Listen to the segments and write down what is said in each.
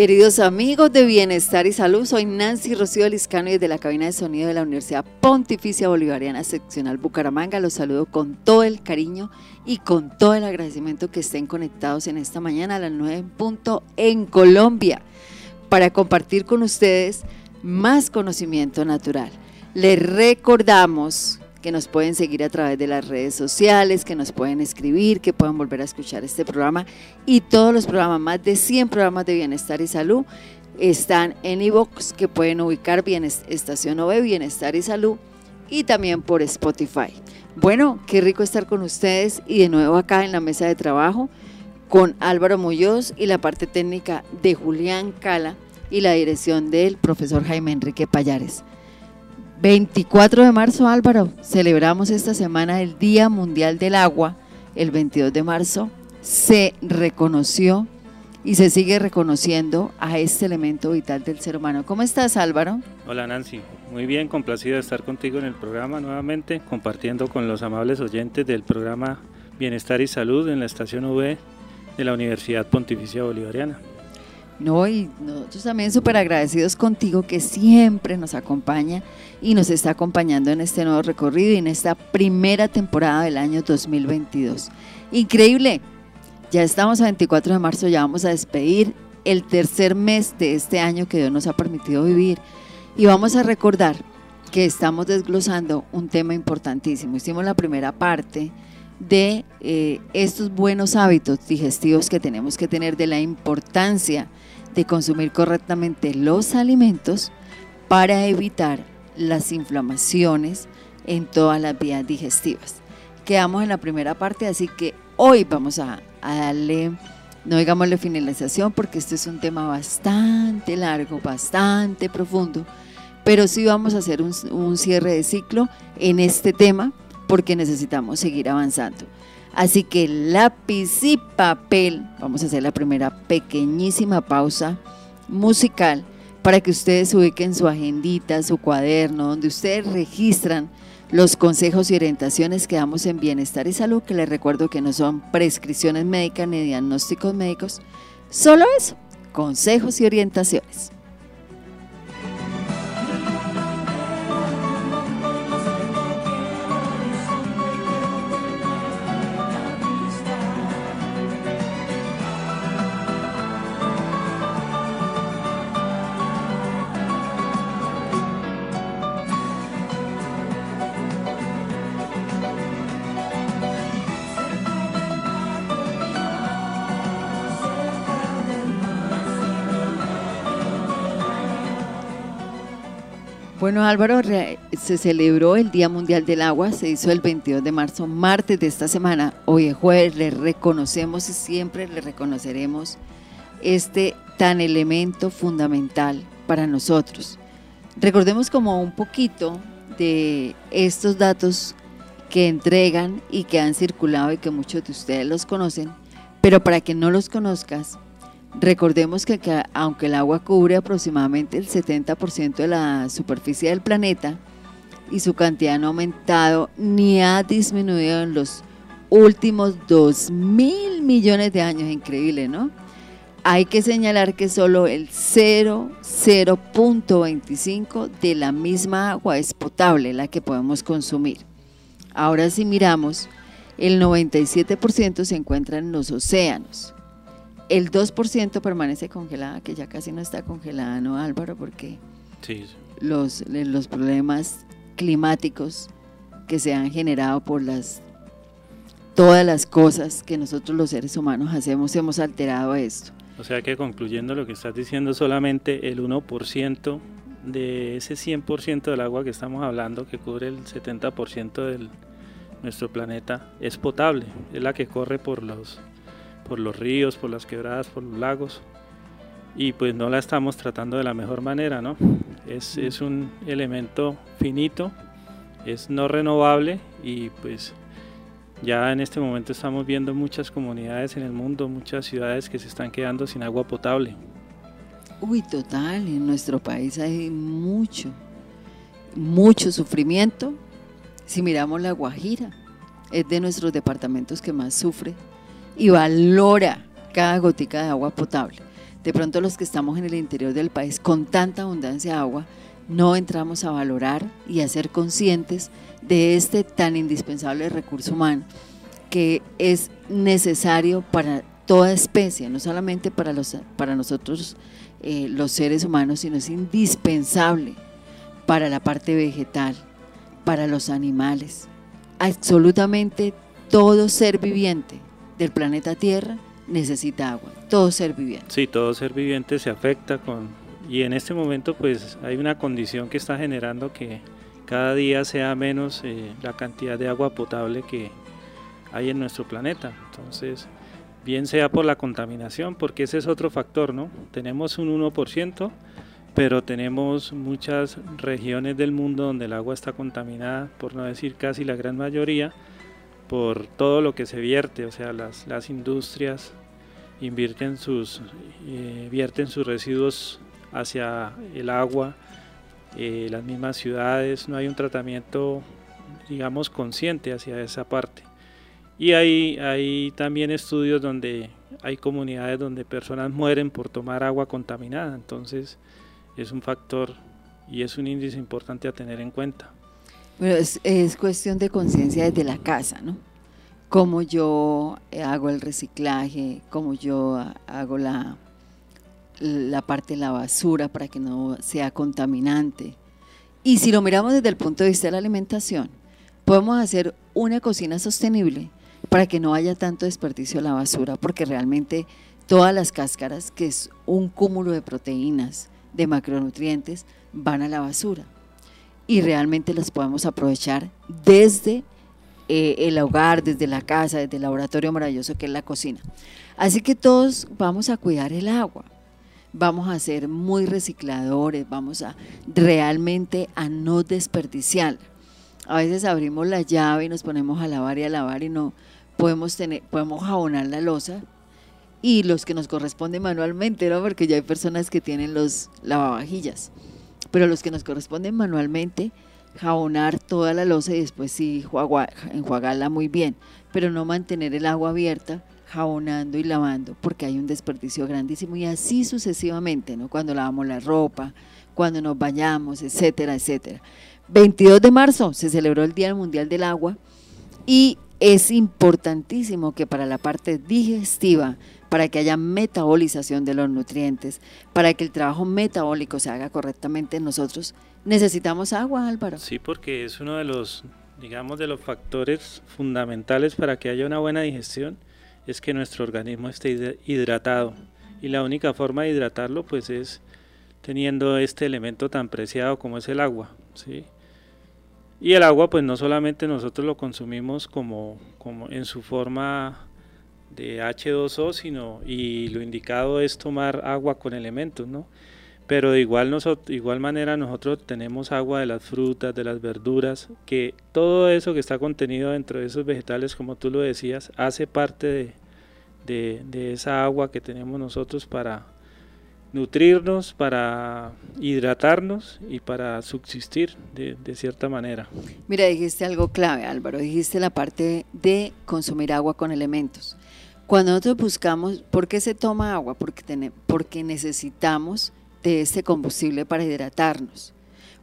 Queridos amigos de Bienestar y Salud, soy Nancy Rocío Liscano y desde la cabina de sonido de la Universidad Pontificia Bolivariana Seccional Bucaramanga los saludo con todo el cariño y con todo el agradecimiento que estén conectados en esta mañana a las 9 en punto en Colombia para compartir con ustedes más conocimiento natural. Les recordamos que nos pueden seguir a través de las redes sociales, que nos pueden escribir, que pueden volver a escuchar este programa y todos los programas, más de 100 programas de bienestar y salud están en iVoox, que pueden ubicar Estación OV, Bienestar y Salud, y también por Spotify. Bueno, qué rico estar con ustedes y de nuevo acá en la mesa de trabajo con Álvaro Muñoz y la parte técnica de Julián Cala y la dirección del profesor Jaime Enrique Payares. 24 de marzo, Álvaro, celebramos esta semana el Día Mundial del Agua. El 22 de marzo se reconoció y se sigue reconociendo a este elemento vital del ser humano. ¿Cómo estás, Álvaro? Hola, Nancy. Muy bien, complacido de estar contigo en el programa nuevamente, compartiendo con los amables oyentes del programa Bienestar y Salud en la estación V de la Universidad Pontificia Bolivariana. No, y nosotros también súper agradecidos contigo que siempre nos acompaña y nos está acompañando en este nuevo recorrido y en esta primera temporada del año 2022. Increíble, ya estamos a 24 de marzo, ya vamos a despedir el tercer mes de este año que Dios nos ha permitido vivir y vamos a recordar que estamos desglosando un tema importantísimo. Hicimos la primera parte de eh, estos buenos hábitos digestivos que tenemos que tener, de la importancia de consumir correctamente los alimentos para evitar las inflamaciones en todas las vías digestivas. Quedamos en la primera parte, así que hoy vamos a, darle, no digámosle finalización, porque este es un tema bastante largo, bastante profundo, pero sí vamos a hacer un, un cierre de ciclo en este tema porque necesitamos seguir avanzando. Así que lápiz y papel, vamos a hacer la primera pequeñísima pausa musical para que ustedes ubiquen su agendita, su cuaderno, donde ustedes registran los consejos y orientaciones que damos en Bienestar. Y Salud, que les recuerdo que no son prescripciones médicas ni diagnósticos médicos, solo eso, consejos y orientaciones. Bueno, Álvaro, se celebró el Día Mundial del Agua, se hizo el 22 de marzo, martes de esta semana. Hoy es jueves, le reconocemos y siempre le reconoceremos este tan elemento fundamental para nosotros. Recordemos como un poquito de estos datos que entregan y que han circulado y que muchos de ustedes los conocen, pero para que no los conozcas, Recordemos que, aunque el agua cubre aproximadamente el 70% de la superficie del planeta y su cantidad no ha aumentado ni ha disminuido en los últimos 2 mil millones de años, increíble, ¿no? Hay que señalar que solo el 0.25 de la misma agua es potable, la que podemos consumir. Ahora si miramos, el 97% se encuentra en los océanos el 2% permanece congelada, que ya casi no está congelada, ¿no, Álvaro? Porque Los, los problemas climáticos que se han generado por las todas las cosas que nosotros los seres humanos hacemos, hemos alterado esto. O sea que concluyendo lo que estás diciendo, solamente el 1% de ese 100% del agua que estamos hablando, que cubre el 70% de nuestro planeta, es potable, es la que corre por los por los ríos, por las quebradas, por los lagos. y pues no la estamos tratando de la mejor manera, ¿no? Es, es un elemento finito, es no renovable y pues ya en este momento estamos viendo muchas comunidades en el mundo, muchas ciudades que se están quedando sin agua potable. Uy, total, en nuestro país hay mucho, mucho sufrimiento. Si miramos la Guajira, es de nuestros departamentos que más sufre y valora cada gotica de agua potable. De pronto los que estamos en el interior del país con tanta abundancia de agua, no entramos a valorar y a ser conscientes de este tan indispensable recurso humano que es necesario para toda especie, no solamente para, los, para nosotros eh, los seres humanos, sino es indispensable para la parte vegetal, para los animales. Absolutamente todo ser viviente del planeta Tierra necesita agua, todo ser viviente. Sí, todo ser viviente se afecta con... Y en este momento pues hay una condición que está generando que cada día sea menos eh, la cantidad de agua potable que hay en nuestro planeta. Entonces, bien sea por la contaminación, porque ese es otro factor, ¿no? Tenemos un 1%, pero tenemos muchas regiones del mundo donde el agua está contaminada, por no decir casi la gran mayoría, por todo lo que se vierte, o sea, las, industrias invierten sus, eh, vierten sus residuos hacia el agua, eh, las mismas ciudades, no hay un tratamiento, digamos, consciente hacia esa parte. Y hay, hay también estudios donde hay comunidades donde personas mueren por tomar agua contaminada, entonces es un factor y es un índice importante a tener en cuenta. Bueno, es, es cuestión de conciencia desde la casa, ¿no? Cómo yo hago el reciclaje, cómo yo hago la, la parte de la basura para que no sea contaminante. Y si lo miramos desde el punto de vista de la alimentación, podemos hacer una cocina sostenible para que no haya tanto desperdicio de la basura, porque realmente todas las cáscaras, que es un cúmulo de proteínas, de macronutrientes, van a la basura. Y realmente las podemos aprovechar desde eh, el hogar, desde la casa, desde el laboratorio maravilloso que es la cocina. Así que todos vamos a cuidar el agua vamos a ser muy recicladores, vamos a realmente a no desperdiciar. A veces abrimos la llave y nos ponemos a lavar y a lavar y no podemos tener, podemos jabonar la losa y los que nos corresponden manualmente, ¿no? Porque ya hay personas que tienen los lavavajillas. Pero los que nos corresponden manualmente, jabonar toda la losa y después sí enjuagarla muy bien, pero no mantener el agua abierta jabonando y lavando, porque hay un desperdicio grandísimo y así sucesivamente, ¿no? Cuando lavamos la ropa, cuando nos bañamos, etcétera, etcétera. 22 de marzo se celebró el Día Mundial del Agua y es importantísimo que para la parte digestiva, para que haya metabolización de los nutrientes, para que el trabajo metabólico se haga correctamente en nosotros, necesitamos agua, Álvaro. Sí, porque es uno de los, digamos, de los factores fundamentales para que haya una buena digestión es que nuestro organismo esté hidratado y la única forma de hidratarlo pues es teniendo este elemento tan preciado como es el agua, ¿sí? Y el agua pues no solamente nosotros lo consumimos como, como en su forma de H2O, sino y lo indicado es tomar agua con elementos, ¿no? Pero de igual, nosotros, igual manera nosotros tenemos agua de las frutas, de las verduras, que todo eso que está contenido dentro de esos vegetales, como tú lo decías, hace parte de, de, esa agua que tenemos nosotros para nutrirnos, para hidratarnos y para subsistir de, de, cierta manera. Mira, dijiste algo clave, Álvaro, dijiste la parte de consumir agua con elementos. Cuando nosotros buscamos, ¿por qué se toma agua? Porque, tenemos, porque necesitamos de este combustible para hidratarnos,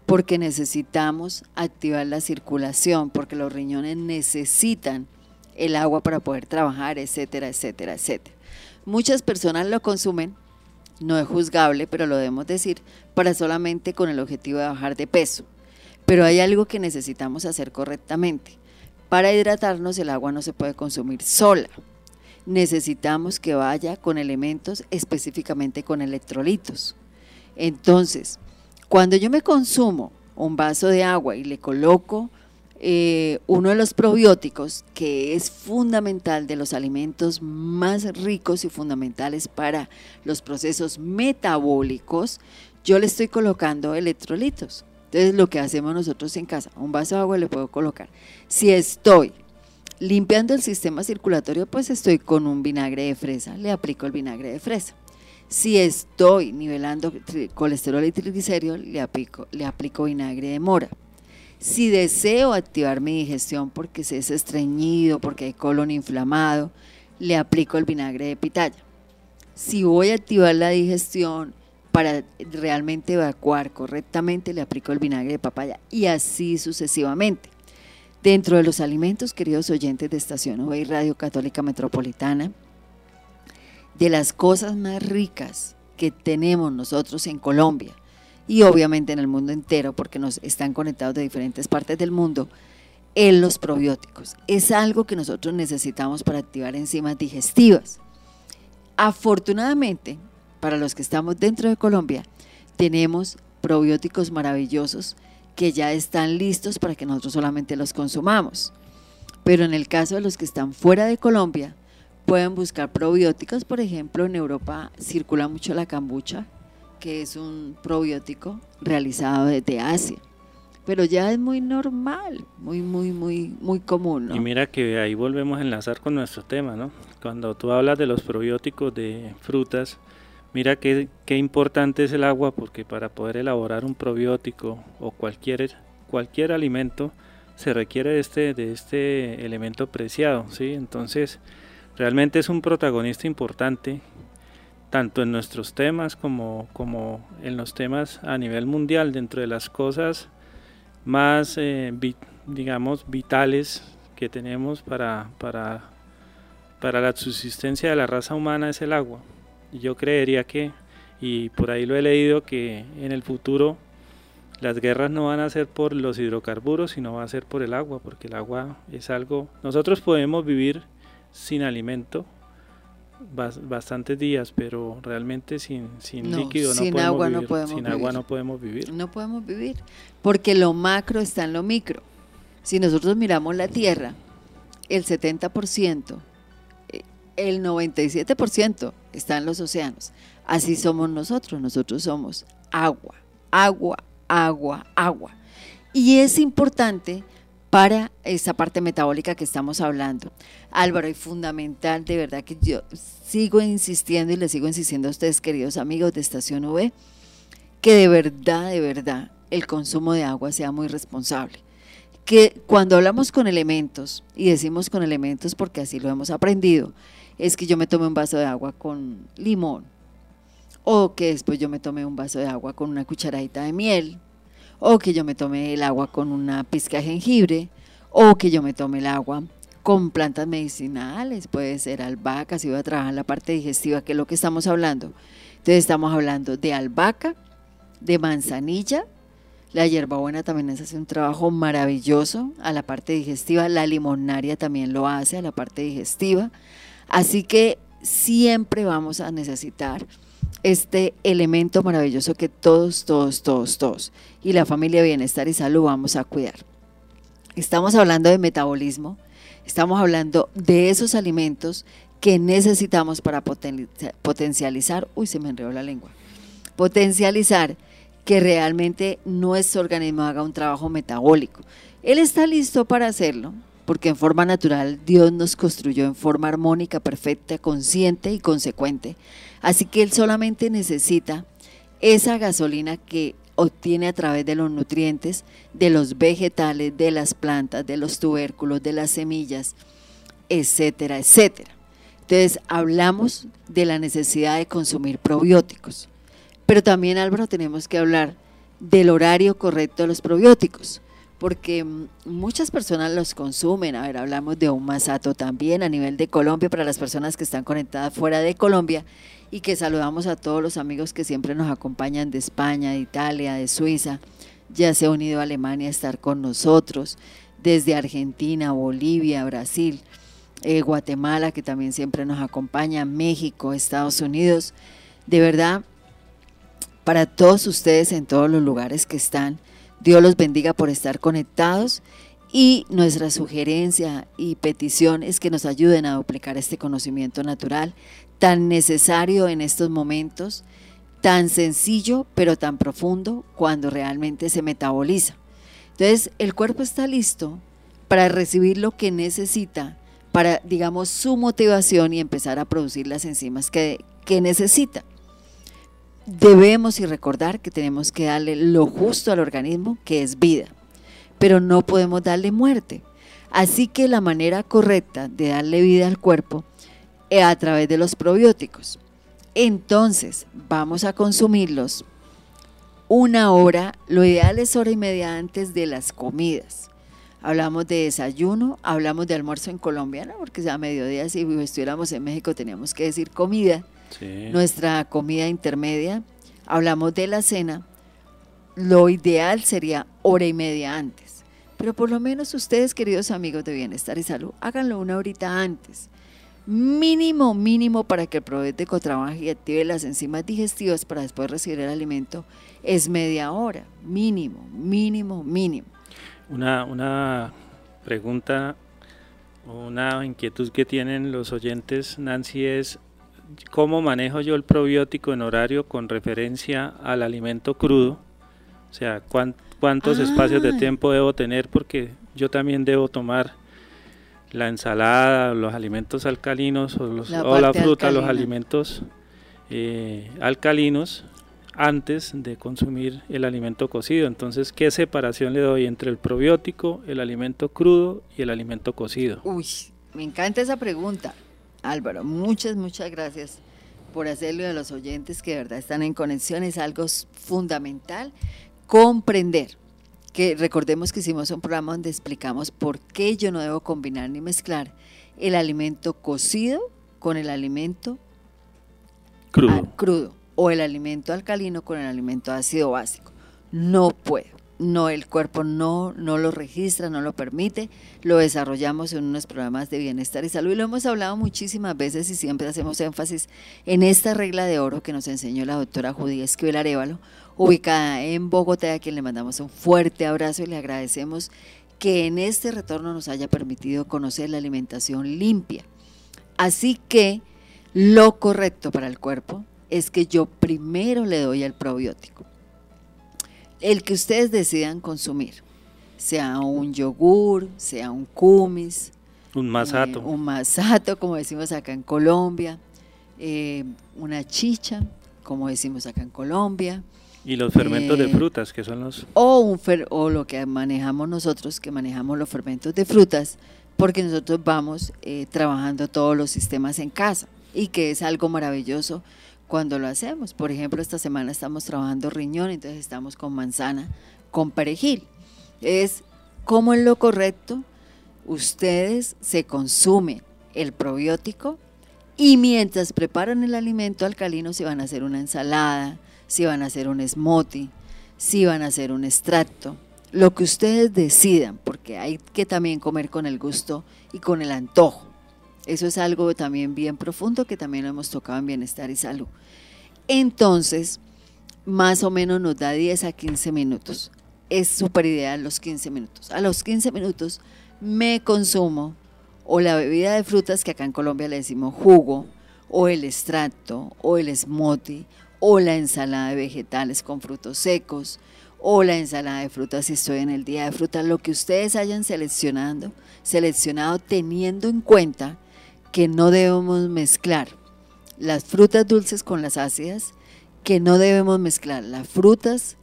porque necesitamos activar la circulación, porque los riñones necesitan el agua para poder trabajar, etcétera, etcétera, etcétera. Muchas personas lo consumen, no es juzgable, pero lo debemos decir, para solamente con el objetivo de bajar de peso. Pero hay algo que necesitamos hacer correctamente. Para hidratarnos el agua no se puede consumir sola. Necesitamos que vaya con elementos, específicamente con electrolitos. Entonces, cuando yo me consumo un vaso de agua y le coloco eh, uno de los probióticos que es fundamental de los alimentos más ricos y fundamentales para los procesos metabólicos, yo le estoy colocando electrolitos. Entonces lo que hacemos nosotros en casa, un vaso de agua le puedo colocar. Si estoy limpiando el sistema circulatorio, pues estoy con un vinagre de fresa, le aplico el vinagre de fresa. Si estoy nivelando colesterol y triglicéridos, le aplico, le aplico vinagre de mora. Si deseo activar mi digestión porque se es estreñido, porque hay colon inflamado, le aplico el vinagre de pitaya. Si voy a activar la digestión para realmente evacuar correctamente, le aplico el vinagre de papaya y así sucesivamente. Dentro de los alimentos, queridos oyentes de Estación UV y Radio Católica Metropolitana, de las cosas más ricas que tenemos nosotros en Colombia, y obviamente en el mundo entero porque nos están conectados de diferentes partes del mundo, en los probióticos. Es algo que nosotros necesitamos para activar enzimas digestivas. Afortunadamente, para los que estamos dentro de Colombia, tenemos probióticos maravillosos que ya están listos para que nosotros solamente los consumamos. Pero en el caso de los que están fuera de Colombia, pueden buscar probióticos. Por ejemplo, en Europa circula mucho la cambucha, que es un probiótico realizado desde Asia. Pero ya es muy normal, muy, muy, muy, muy común. Y mira que ahí volvemos a enlazar con nuestro tema, ¿no? Cuando tú hablas de los probióticos de frutas, mira qué, importante es el agua, porque para poder elaborar un probiótico o cualquier, cualquier alimento, se requiere de este, de este elemento preciado, ¿sí? Entonces, realmente es un protagonista importante tanto en nuestros temas como, como en los temas a nivel mundial, dentro de las cosas más, eh, digamos, vitales que tenemos para, para, para la subsistencia de la raza humana es el agua. Yo creería que, y por ahí lo he leído, que en el futuro las guerras no van a ser por los hidrocarburos, sino va a ser por el agua, porque el agua es algo, nosotros podemos vivir sin alimento, bastantes días, pero realmente sin, sin líquido no, podemos agua vivir. no podemos sin agua no podemos vivir. No podemos vivir, porque lo macro está en lo micro. Si nosotros miramos la Tierra, el 70%, eh, el 97% está en los océanos. Así somos nosotros, nosotros somos agua, agua, agua, agua. Y es importante para esa parte metabólica que estamos hablando. Álvaro, y fundamental, de verdad que yo sigo insistiendo y le sigo insistiendo a ustedes, queridos amigos de Estación V, que de verdad, de verdad, el consumo de agua sea muy responsable. Que cuando hablamos con elementos, y decimos con elementos porque así lo hemos aprendido, es que yo me tome un vaso de agua con limón, o que después yo me tome un vaso de agua con una cucharadita de miel, o que yo me tome el agua con una pizca de jengibre, o que yo me tome el agua con plantas medicinales, puede ser albahaca, si voy a trabajar la parte digestiva, que es lo que estamos hablando. Entonces estamos hablando de albahaca, de manzanilla, la hierbabuena también hace un trabajo maravilloso a la parte digestiva, la limonaria también lo hace a la parte digestiva, así que siempre vamos a necesitar este elemento maravilloso que todos, todos, todos, todos y la familia Bienestar y Salud vamos a cuidar. Estamos hablando de metabolismo, estamos hablando de esos alimentos que necesitamos para potencializar, uy, se me enredó la lengua, potencializar que realmente nuestro organismo haga un trabajo metabólico. Él está listo para hacerlo, porque en forma natural Dios nos construyó en forma armónica, perfecta, consciente y consecuente. Así que Él solamente necesita esa gasolina que obtiene a través de los nutrientes, de los vegetales, de las plantas, de los tubérculos, de las semillas, etcétera, etcétera. Entonces hablamos de la necesidad de consumir probióticos, pero también Álvaro tenemos que hablar del horario correcto de los probióticos porque muchas personas los consumen. A ver, hablamos de un masato también a nivel de Colombia para las personas que están conectadas fuera de Colombia y que saludamos a todos los amigos que siempre nos acompañan de España, de Italia, de Suiza. Ya se ha unido a Alemania a estar con nosotros, desde Argentina, Bolivia, Brasil, eh, Guatemala, que también siempre nos acompaña, México, Estados Unidos. De verdad, para todos ustedes en todos los lugares que están, Dios los bendiga por estar conectados Y nuestra sugerencia y petición es que nos ayuden a duplicar este conocimiento natural tan necesario en estos momentos, tan sencillo pero tan profundo cuando realmente se metaboliza. Entonces el cuerpo está listo para recibir lo que necesita para, digamos, su motivación y empezar a producir las enzimas que, que necesita. Debemos y recordar que tenemos que darle lo justo al organismo, que es vida pero no podemos darle muerte. Así que la manera correcta de darle vida al cuerpo es a través de los probióticos. Entonces, vamos a consumirlos una hora, lo ideal es hora y media antes de las comidas. Hablamos de desayuno, hablamos de almuerzo en Colombia, ¿no? porque ya a mediodía si estuviéramos en México teníamos que decir comida, nuestra comida intermedia. Hablamos de la cena, lo ideal sería hora y media antes. Pero por lo menos ustedes, queridos amigos de Bienestar y Salud, háganlo una horita antes. Mínimo, mínimo para que el probiótico trabaje y active las enzimas digestivas para después recibir el alimento es media hora. Mínimo, mínimo, mínimo. Una, una pregunta, una inquietud que tienen los oyentes, Nancy, es cómo manejo yo el probiótico en horario con referencia al alimento crudo. O sea, cuánto cuántos espacios de ah. tiempo debo tener porque yo también debo tomar la ensalada, los alimentos alcalinos o, la, fruta, los alimentos eh, alcalinos antes de consumir el alimento cocido. Entonces, ¿qué separación le doy entre el probiótico, el alimento crudo y el alimento cocido? Uy, me encanta esa pregunta. Álvaro, muchas, muchas gracias por hacerlo a los oyentes que de verdad están en conexión. Es algo fundamental comprender que recordemos que hicimos un programa donde explicamos por qué yo no debo combinar ni mezclar el alimento cocido con el alimento crudo, crudo o el alimento alcalino con el alimento ácido básico. No puedo. No, el cuerpo no, no lo registra, no lo permite. Lo desarrollamos en unos programas de bienestar y salud y lo hemos hablado muchísimas veces y siempre hacemos énfasis en esta regla de oro que nos enseñó la doctora Judía Esquivel Arevalo, ubicada en Bogotá, a quien le mandamos un fuerte abrazo y le agradecemos que en este retorno nos haya permitido conocer la alimentación limpia. Así que lo correcto para el cuerpo es que yo primero le doy el probiótico. El que ustedes decidan consumir, sea un yogur, sea un kumis, un masato, eh, un masato, como decimos acá en Colombia, eh, una chicha, como decimos acá en Colombia, y los fermentos de eh, frutas, que son los... O, un o lo que manejamos nosotros, que manejamos los fermentos de frutas, porque nosotros vamos eh, trabajando todos los sistemas en casa y que es algo maravilloso cuando lo hacemos. Por ejemplo, esta semana estamos trabajando riñón, entonces estamos con manzana, con perejil. Es como en lo correcto, ustedes se consumen el probiótico y mientras preparan el alimento alcalino se van a hacer una ensalada, si van a hacer un smoothie, si van a hacer un extracto, lo que ustedes decidan, porque hay que también comer con el gusto y con el antojo. Eso es algo también bien profundo que también lo hemos tocado en bienestar y salud. Entonces, más o menos nos da 10 a 15 minutos. Es súper ideal los 15 minutos. A los 15 minutos me consumo o la bebida de frutas que acá en Colombia le decimos jugo, o el extracto, o el smoothie, o la ensalada de vegetales con frutos secos, o la ensalada de frutas si estoy en el día de fruta, lo que ustedes hayan seleccionado, seleccionado teniendo en cuenta que no debemos mezclar las frutas dulces con las ácidas, que no debemos mezclar las frutas,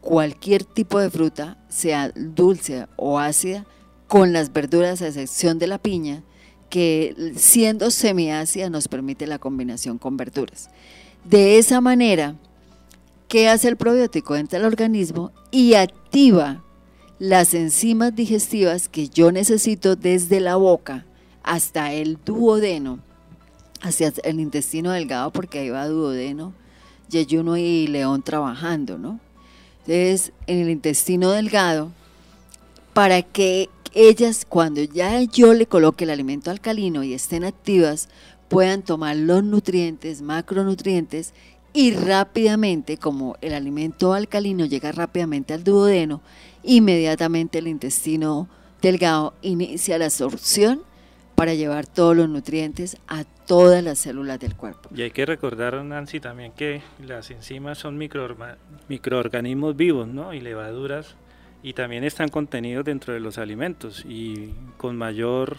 cualquier tipo de fruta, sea dulce o ácida, con las verduras a excepción de la piña, que siendo semiácida nos permite la combinación con verduras. De esa manera, ¿qué hace el probiótico? Entra al organismo y activa las enzimas digestivas que yo necesito desde la boca hasta el duodeno, hacia el intestino delgado, porque ahí va duodeno, yeyuno y león trabajando, ¿no? Entonces, en el intestino delgado, para que ellas, cuando ya yo le coloque el alimento alcalino y estén activas, puedan tomar los nutrientes, macronutrientes y rápidamente, como el alimento alcalino llega rápidamente al duodeno, inmediatamente el intestino delgado inicia la absorción para llevar todos los nutrientes a todas las células del cuerpo. Y hay que recordar, Nancy, también que las enzimas son microorganismos vivos, ¿no? Y levaduras, y también están contenidos dentro de los alimentos y con mayor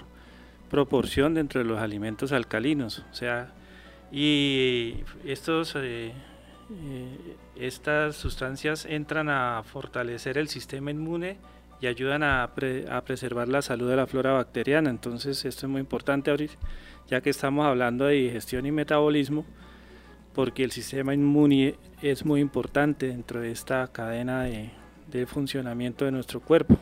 proporción dentro de los alimentos alcalinos. O sea, y estos, eh, eh, estas sustancias entran a fortalecer el sistema inmune y ayudan a, preservar la salud de la flora bacteriana. Entonces esto es muy importante ahorita, ya que estamos hablando de digestión y metabolismo, porque el sistema inmune es muy importante dentro de esta cadena de, de funcionamiento de nuestro cuerpo.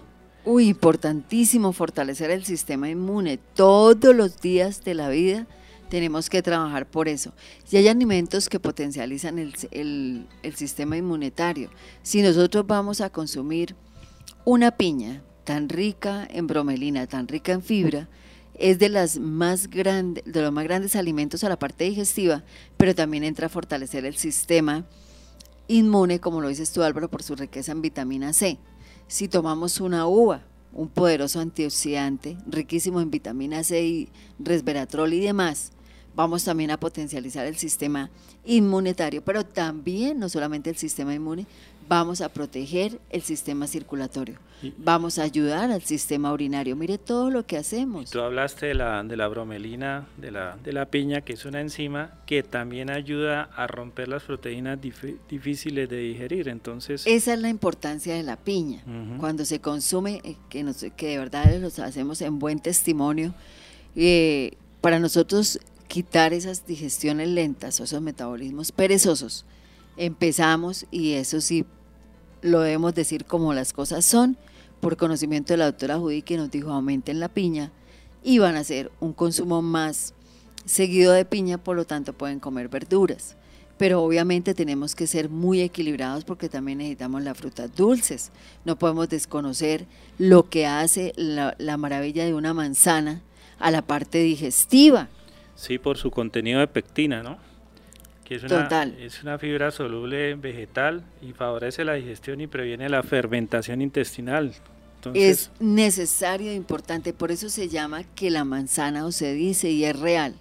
Uy, importantísimo fortalecer el sistema inmune todos los días de la vida. Tenemos que trabajar por eso. Si hay alimentos que potencializan el, el, el sistema inmunitario, si nosotros vamos a consumir una piña tan rica en bromelina, tan rica en fibra, es de las más de los más grandes alimentos a la parte digestiva, pero también entra a fortalecer el sistema inmune, como lo dices tú Álvaro, por su riqueza en vitamina C. Si tomamos una uva, un poderoso antioxidante, riquísimo en vitamina C y resveratrol y demás, vamos también a potencializar el sistema inmunitario, pero también no solamente el sistema inmune, vamos a proteger el sistema circulatorio, vamos a ayudar al sistema urinario. Mire todo lo que hacemos. Tú hablaste de la, de la bromelina, de la, de la piña, que es una enzima que también ayuda a romper las proteínas difíciles de digerir. Entonces, esa es la importancia de la piña. Cuando se consume, eh, que, nos, que de verdad lo hacemos en buen testimonio, eh, para nosotros quitar esas digestiones lentas o esos metabolismos perezosos, empezamos y eso sí lo debemos decir como las cosas son, por conocimiento de la doctora Judy que nos dijo aumenten la piña y van a hacer un consumo más seguido de piña, por lo tanto pueden comer verduras. Pero obviamente tenemos que ser muy equilibrados porque también necesitamos las frutas dulces. No podemos desconocer lo que hace la, la maravilla de una manzana a la parte digestiva. Sí, por su contenido de pectina, ¿no? Es una, es una fibra soluble vegetal y favorece la digestión y previene la fermentación intestinal. es necesario e importante, por eso se llama que la manzana, o se dice, y es real,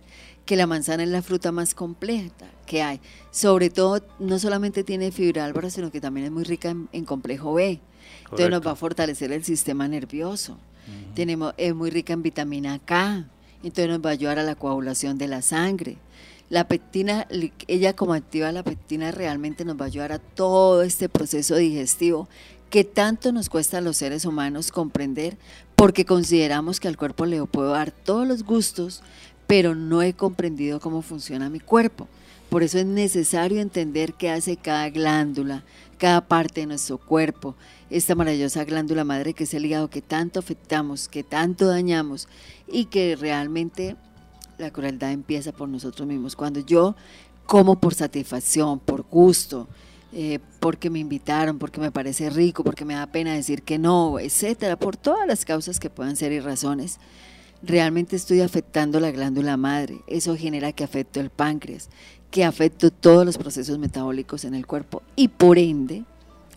que la manzana es la fruta más completa que hay. Sobre todo, no solamente tiene fibra álvaro, sino que también es muy rica en, complejo B. Entonces nos va a fortalecer el sistema nervioso. Tenemos, es muy rica en vitamina K. Entonces nos va a ayudar a la coagulación de la sangre la pectina, ella como activa la pectina realmente nos va a ayudar a todo este proceso digestivo que tanto nos cuesta a los seres humanos comprender porque consideramos que al cuerpo le puedo dar todos los gustos, pero no he comprendido cómo funciona mi cuerpo. Por eso es necesario entender qué hace cada glándula, cada parte de nuestro cuerpo, esta maravillosa glándula madre que es el hígado que tanto afectamos, que tanto dañamos y que realmente la crueldad empieza por nosotros mismos. Cuando yo como por satisfacción, por gusto, eh, porque me invitaron, porque me parece rico, porque me da pena decir que no, etcétera, por todas las causas que puedan ser y razones, realmente estoy afectando la glándula madre. Eso genera que afecto el páncreas, que afecto todos los procesos metabólicos en el cuerpo y por ende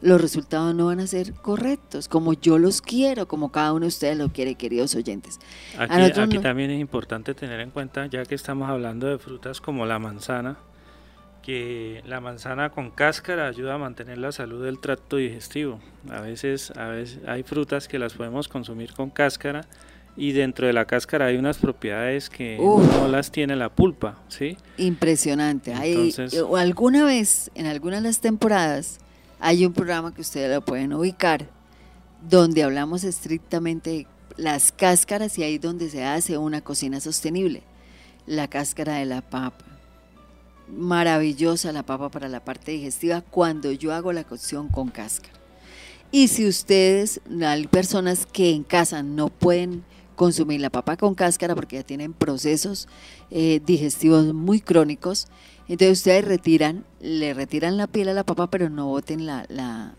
los resultados no van a ser correctos, como yo los quiero, como cada uno de ustedes lo quiere, queridos oyentes. Aquí, también es importante tener en cuenta, ya que estamos hablando de frutas como la manzana, que la manzana con cáscara ayuda a mantener la salud del tracto digestivo. A veces, a veces hay frutas que las podemos consumir con cáscara y dentro de la cáscara hay unas propiedades que no las tiene la pulpa, ¿sí? Impresionante. hay, alguna vez, en algunas de las temporadas, hay un programa que ustedes lo pueden ubicar donde hablamos estrictamente de las cáscaras y ahí donde se hace una cocina sostenible. La cáscara de la papa. Maravillosa la papa para la parte digestiva cuando yo hago la cocción con cáscara. Y si ustedes, hay personas que en casa no pueden consumir la papa con cáscara porque ya tienen procesos eh, digestivos muy crónicos, entonces ustedes retiran, le retiran la piel a la papa, pero no boten la,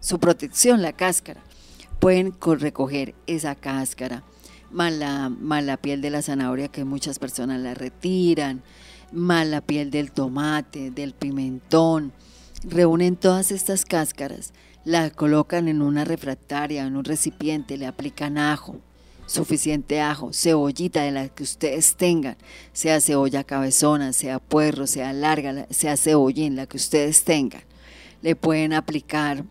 su protección, la cáscara. Pueden recoger esa cáscara, más la, piel de la zanahoria que muchas personas la retiran, más la piel del tomate, del pimentón, reúnen todas estas cáscaras, la colocan en una refractaria, en un recipiente, le aplican ajo, suficiente ajo, cebollita de la que ustedes tengan, sea cebolla cabezona, sea puerro, sea larga, sea cebollín, la que ustedes tengan. Le pueden aplicar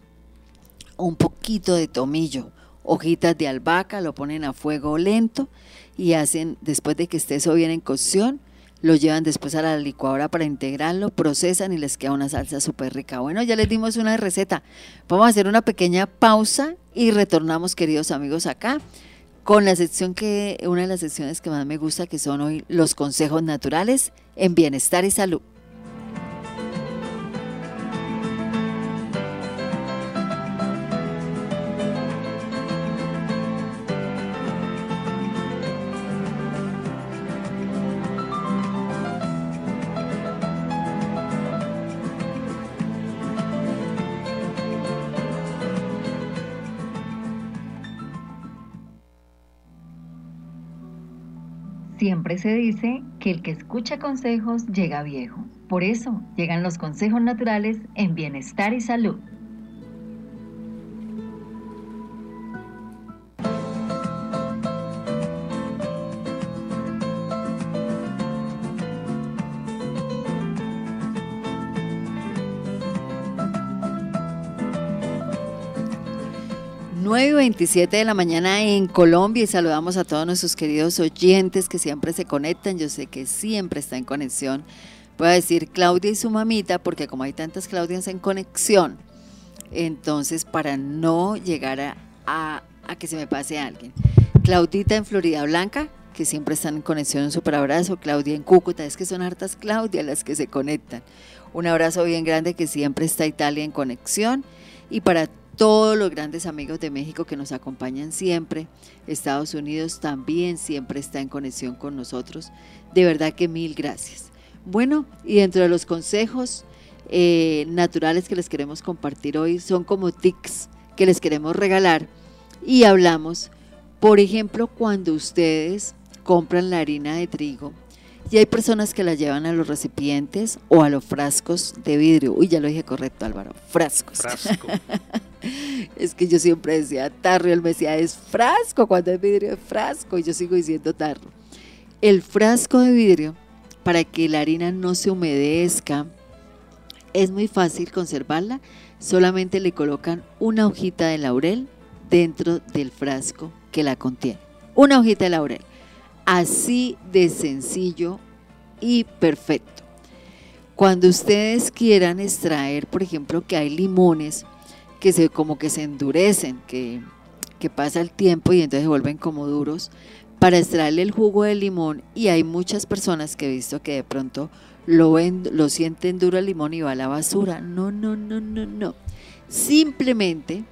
un poquito de tomillo, hojitas de albahaca, lo ponen a fuego lento y hacen, después de que esté eso bien en cocción, lo llevan después a la licuadora para integrarlo, procesan y les queda una salsa súper rica. Bueno, ya les dimos una receta. Vamos a hacer una pequeña pausa y retornamos, queridos amigos, acá con la sección que, una de las secciones que más me gusta, que son hoy los consejos naturales en bienestar y salud. 'Siempre se dice que el que escucha consejos llega viejo. Por eso llegan los consejos naturales en bienestar y salud. 9 y 27 de la mañana en Colombia y saludamos a todos nuestros queridos oyentes que siempre se conectan. Yo sé que siempre está en conexión. Voy a decir Claudia y su mamita porque como hay tantas Claudias en conexión, entonces para no llegar a, que se me pase alguien. Claudita en Florida Blanca, que siempre están en conexión, un super abrazo. Claudia en Cúcuta, es que son hartas Claudia las que se conectan. Un abrazo bien grande que siempre está Italia en conexión. Y para todos los grandes amigos de México que nos acompañan siempre. Estados Unidos también siempre está en conexión con nosotros. De verdad que mil gracias. Bueno, y dentro de los consejos eh, naturales que les queremos compartir hoy son como tics que les queremos regalar y hablamos, por ejemplo, cuando ustedes compran la harina de trigo y hay personas que la llevan a los recipientes o a los frascos de vidrio. Uy, ya lo dije correcto, Álvaro. Frascos. Frasco. es que yo siempre decía tarro y él me decía es frasco, cuando es vidrio es frasco y yo sigo diciendo tarro. El frasco de vidrio, para que la harina no se humedezca, es muy fácil conservarla. Solamente le colocan una hojita de laurel dentro del frasco que la contiene. Una hojita de laurel. Así de sencillo y perfecto. Cuando ustedes quieran extraer, por ejemplo, que hay limones que se como que se endurecen, que, pasa el tiempo y entonces se vuelven como duros, para extraerle el jugo de limón y hay muchas personas que he visto que de pronto lo lo sienten duro el limón y va a la basura. No, no, no, no, no. Simplemente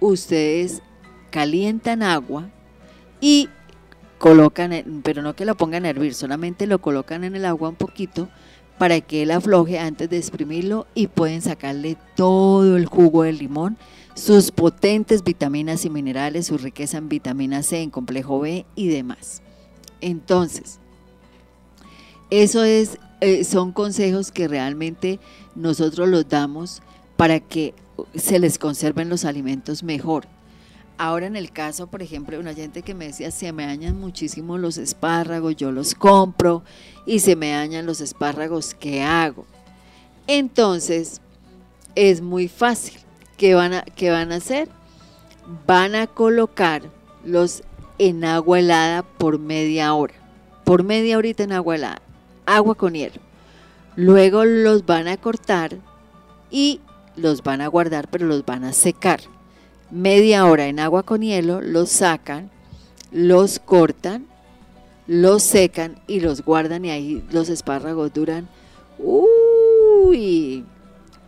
ustedes calientan agua y colocan, pero no que lo pongan a hervir, solamente lo colocan en el agua un poquito para que él afloje antes de exprimirlo y pueden sacarle todo el jugo del limón, sus potentes vitaminas y minerales, su riqueza en vitamina C, en complejo B y demás. Entonces, eso es, eh, son consejos que realmente nosotros los damos para que se les conserven los alimentos mejor. Ahora en el caso, por ejemplo, de una gente que me decía, se me dañan muchísimo los espárragos, yo los compro y se me dañan los espárragos, ¿qué hago? Entonces, es muy fácil. ¿Qué van a, qué van a hacer? Van a colocarlos en agua helada por media hora. Por media horita en agua helada. Agua con hielo. Luego los van a cortar y los van a guardar, pero los van a secar media hora en agua con hielo, los sacan, los cortan, los secan y los guardan y ahí los espárragos duran, uy,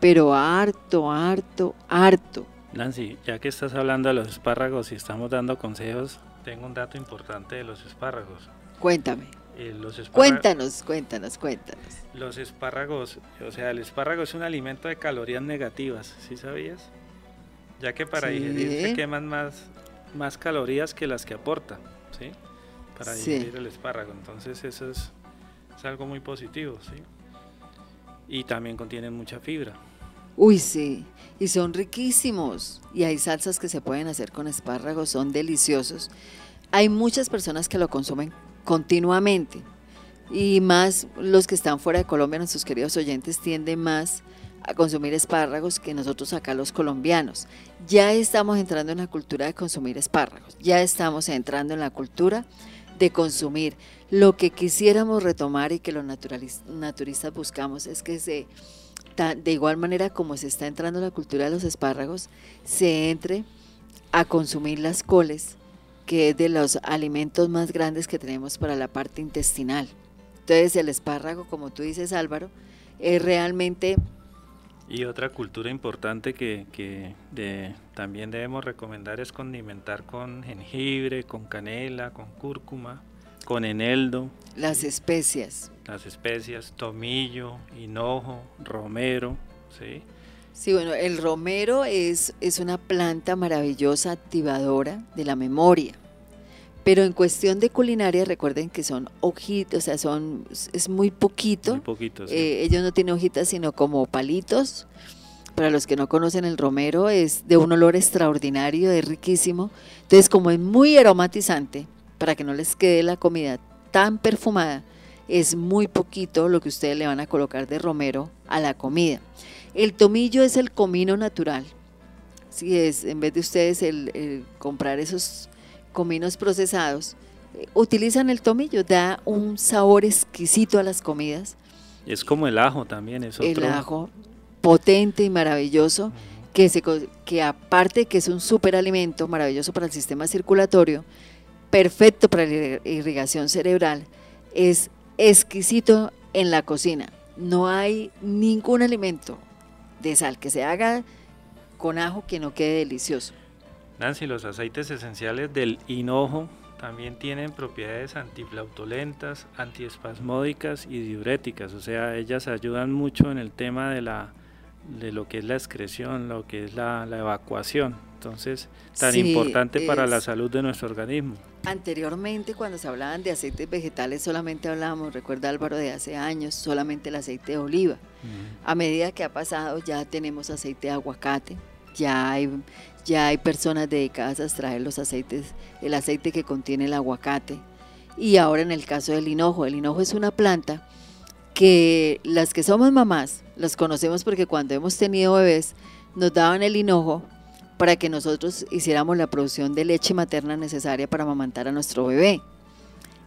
pero harto, harto, harto. Nancy, ya que estás hablando de los espárragos y estamos dando consejos, tengo un dato importante de los espárragos. Cuéntame. Eh, los cuéntanos, cuéntanos, cuéntanos. Los espárragos, o sea, el espárrago es un alimento de calorías negativas, ¿sí sabías? Ya que para digerir se queman más, más calorías que las que aporta, ¿sí? Para digerir el espárrago, entonces eso es, es, algo muy positivo, ¿sí? Y también contienen mucha fibra, Uy, sí. Y son riquísimos. Y hay salsas que se pueden hacer con espárragos, son deliciosos. Hay muchas personas que lo consumen continuamente. Y más los que están fuera de Colombia, nuestros queridos oyentes, tienden más a consumir espárragos que nosotros acá los colombianos. Ya estamos entrando en la cultura de consumir espárragos. Ya estamos entrando en la cultura de consumir. Lo que quisiéramos retomar y que los naturistas buscamos es que se de igual manera como se está entrando la cultura de los espárragos, se entre a consumir las coles, que es de los alimentos más grandes que tenemos para la parte intestinal. Entonces el espárrago, como tú dices Álvaro, es realmente... Y otra cultura importante que, que también debemos recomendar es condimentar con jengibre, con canela, con cúrcuma, con eneldo. Las especias las especias, tomillo, hinojo, romero, ¿sí? Sí, bueno, el romero es, es una planta maravillosa activadora de la memoria. Pero en cuestión de culinaria, recuerden que son hojitas, o sea, son, es muy poquito. Muy poquito, sí. Eh, ellos no tienen hojitas, sino como palitos. Para los que no conocen el romero, es de un olor extraordinario, es riquísimo. Entonces, como es muy aromatizante, para que no les quede la comida tan perfumada, es muy poquito lo que ustedes le van a colocar de romero a la comida. El tomillo es el comino natural. Si es, en vez de ustedes el, comprar esos cominos procesados, eh, utilizan el tomillo, da un sabor exquisito a las comidas. Es como el ajo también, es otro. El ajo potente y maravilloso, que, se, que aparte que es un superalimento maravilloso para el sistema circulatorio, perfecto para la irrigación cerebral, es exquisito en la cocina. No hay ningún alimento de sal que se haga con ajo que no quede delicioso. Nancy, los aceites esenciales del hinojo también tienen propiedades antiflautolentas, antiespasmódicas y diuréticas, o sea, ellas ayudan mucho en el tema de la de lo que es la excreción, lo que es la, evacuación. Entonces, tan importante para la salud de nuestro organismo. Anteriormente, cuando se hablaban de aceites vegetales, solamente hablábamos, recuerda Álvaro, de hace años, solamente el aceite de oliva. A medida que ha pasado, ya tenemos aceite de aguacate, ya hay, ya hay personas dedicadas a extraer los aceites, el aceite que contiene el aguacate. Y ahora en el caso del hinojo, el hinojo es una planta que las que somos mamás las conocemos porque cuando hemos tenido bebés nos daban el hinojo para que nosotros hiciéramos la producción de leche materna necesaria para amamantar a nuestro bebé.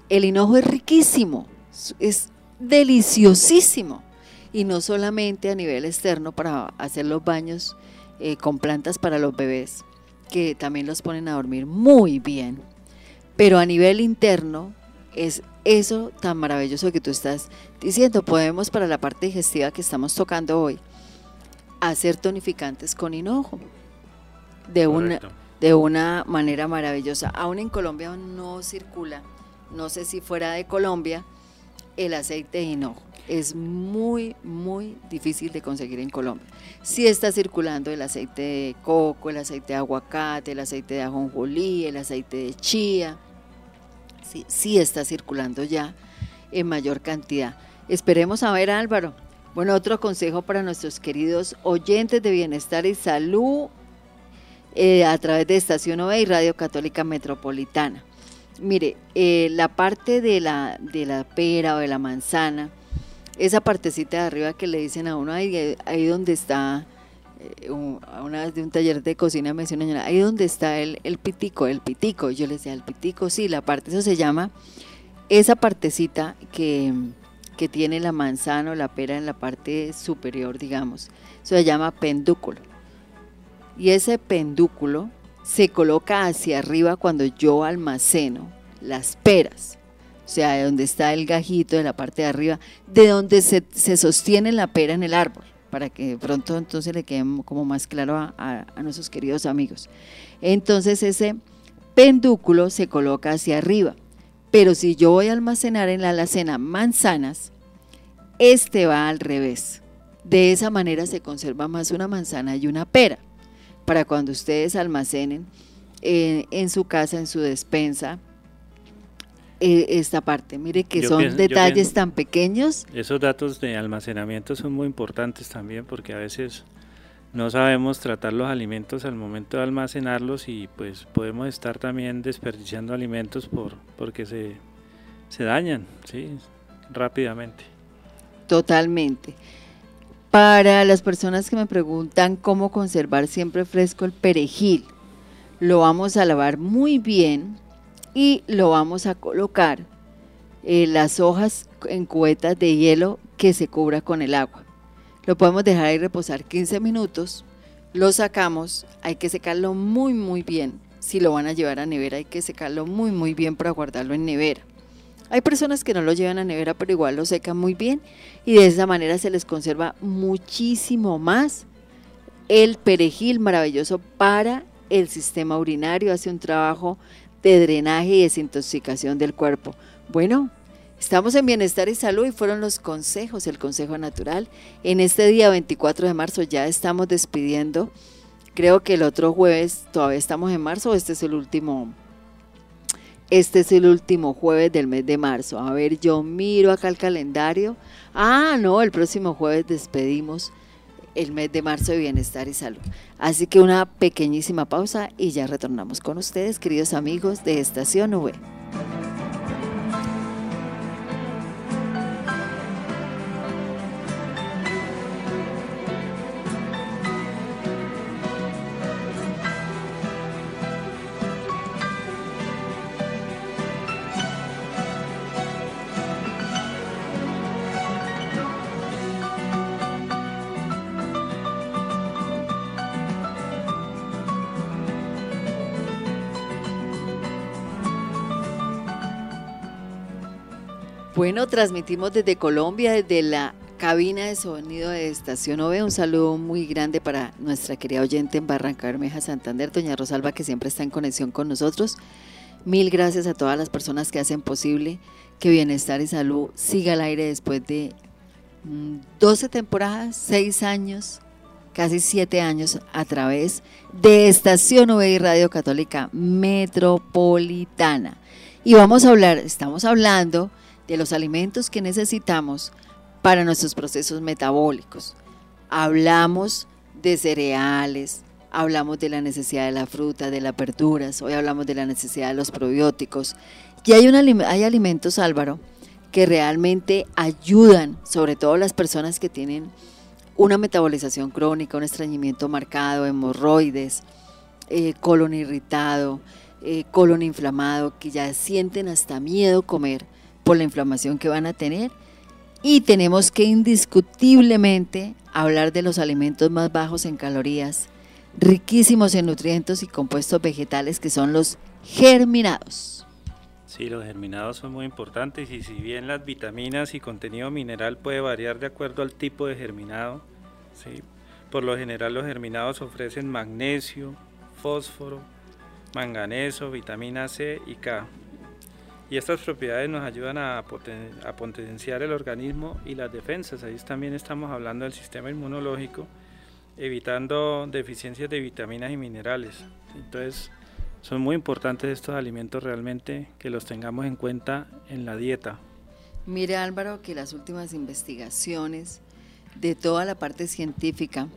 El hinojo es riquísimo, es deliciosísimo y no solamente a nivel externo para hacer los baños eh, con plantas para los bebés, que también los ponen a dormir muy bien, pero a nivel interno es eso tan maravilloso que tú estás diciendo. Podemos para la parte digestiva que estamos tocando hoy, hacer tonificantes con hinojo de una, de una manera maravillosa. Aún en Colombia no circula, no sé si fuera de Colombia, el aceite de hinojo. Es muy, muy difícil de conseguir en Colombia. Sí está circulando el aceite de coco, el aceite de aguacate, el aceite de ajonjolí, el aceite de chía, sí, está circulando ya en mayor cantidad. Esperemos a ver Álvaro. Bueno, otro consejo para nuestros queridos oyentes de bienestar y salud eh, a través de Estación OVE y Radio Católica Metropolitana. Mire, eh, la parte de la, de la pera o de la manzana, esa partecita de arriba que le dicen a uno, ahí, ahí donde está eh, una vez de un taller de cocina me decía una señora, ahí donde está el, el pitico, el pitico. yo le decía, el pitico, sí, la parte, eso se llama, esa partecita que, que tiene la manzana o la pera en la parte superior, digamos, eso se llama pendúculo. Y ese pendúculo se coloca hacia arriba cuando yo almaceno las peras. O sea, de donde está el gajito de la parte de arriba, de donde se, se sostiene la pera en el árbol para que pronto entonces le quede como más claro a, nuestros queridos amigos. Entonces ese pendúculo se coloca hacia arriba, pero si yo voy a almacenar en la alacena manzanas, este va al revés. De esa manera se conserva más una manzana y una pera, para cuando ustedes almacenen eh, en su casa, en su despensa, eh, esta parte. Mire que son detalles tan pequeños. Esos datos de almacenamiento son muy importantes también porque a veces no sabemos tratar los alimentos al momento de almacenarlos y pues podemos estar también desperdiciando alimentos por, porque se, se dañan ¿sí? rápidamente. Totalmente. Para las personas que me preguntan cómo conservar siempre fresco el perejil, lo vamos a lavar muy bien y lo vamos a colocar eh, las hojas en cubetas de hielo que se cubra con el agua. Lo podemos dejar ahí reposar 15 minutos, lo sacamos, hay que secarlo muy muy bien. Si lo van a llevar a nevera hay que secarlo muy muy bien para guardarlo en nevera. Hay personas que no lo llevan a nevera pero igual lo secan muy bien y de esa manera se les conserva muchísimo más el perejil maravilloso para el sistema urinario, hace un trabajo de drenaje y desintoxicación del cuerpo. Bueno, estamos en bienestar y salud y fueron los consejos, el consejo natural. En este día 24 de marzo ya estamos despidiendo. Creo que el otro jueves todavía estamos en marzo, este es el último este es el último jueves del mes de marzo. A ver, yo miro acá el calendario. Ah, no, el próximo jueves despedimos el mes de marzo de bienestar y salud. Así que una pequeñísima pausa y ya retornamos con ustedes, queridos amigos de Estación V. Bueno, transmitimos desde Colombia, desde la cabina de sonido de Estación OVE. Un saludo muy grande para nuestra querida oyente en Barranca Bermeja, Santander, doña Rosalba, que siempre está en conexión con nosotros. Mil gracias a todas las personas que hacen posible que Bienestar y Salud siga al aire después de 12 mm, temporadas, 6 años, casi 7 años a través de Estación OVE y Radio Católica Metropolitana. Y vamos a hablar, estamos hablando de los alimentos que necesitamos para nuestros procesos metabólicos. Hablamos de cereales, hablamos de la necesidad de la fruta, de las verduras, hoy hablamos de la necesidad de los probióticos. Y hay, hay alimentos, Álvaro, que realmente ayudan, sobre todo las personas que tienen una metabolización crónica, un estreñimiento marcado, hemorroides, eh, colon irritado, eh, colon inflamado, que ya sienten hasta miedo comer por la inflamación que van a tener. Y tenemos que indiscutiblemente hablar de los alimentos más bajos en calorías, riquísimos en nutrientes y compuestos vegetales que son los germinados. Sí, los germinados son muy importantes y si bien las vitaminas y contenido mineral puede variar de acuerdo al tipo de germinado, ¿sí? por lo general los germinados ofrecen magnesio, fósforo, manganeso, vitamina C y K, y estas propiedades nos ayudan a, potenciar el organismo y las defensas. Ahí también estamos hablando del sistema inmunológico, evitando deficiencias de vitaminas y minerales. Entonces, son muy importantes estos alimentos realmente que los tengamos en cuenta en la dieta. Mire Álvaro que las últimas investigaciones de toda la parte científica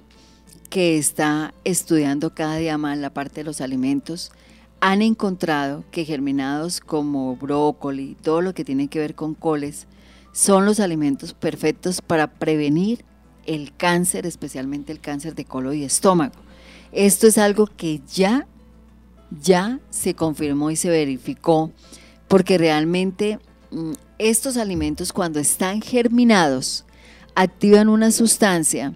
que está estudiando cada día más la parte de los alimentos, han encontrado que germinados como brócoli, todo lo que tiene que ver con coles, son los alimentos perfectos para prevenir el cáncer, especialmente el cáncer de colon y estómago. Esto es algo que ya, ya se confirmó y se verificó, porque realmente mm, estos alimentos cuando están germinados activan una sustancia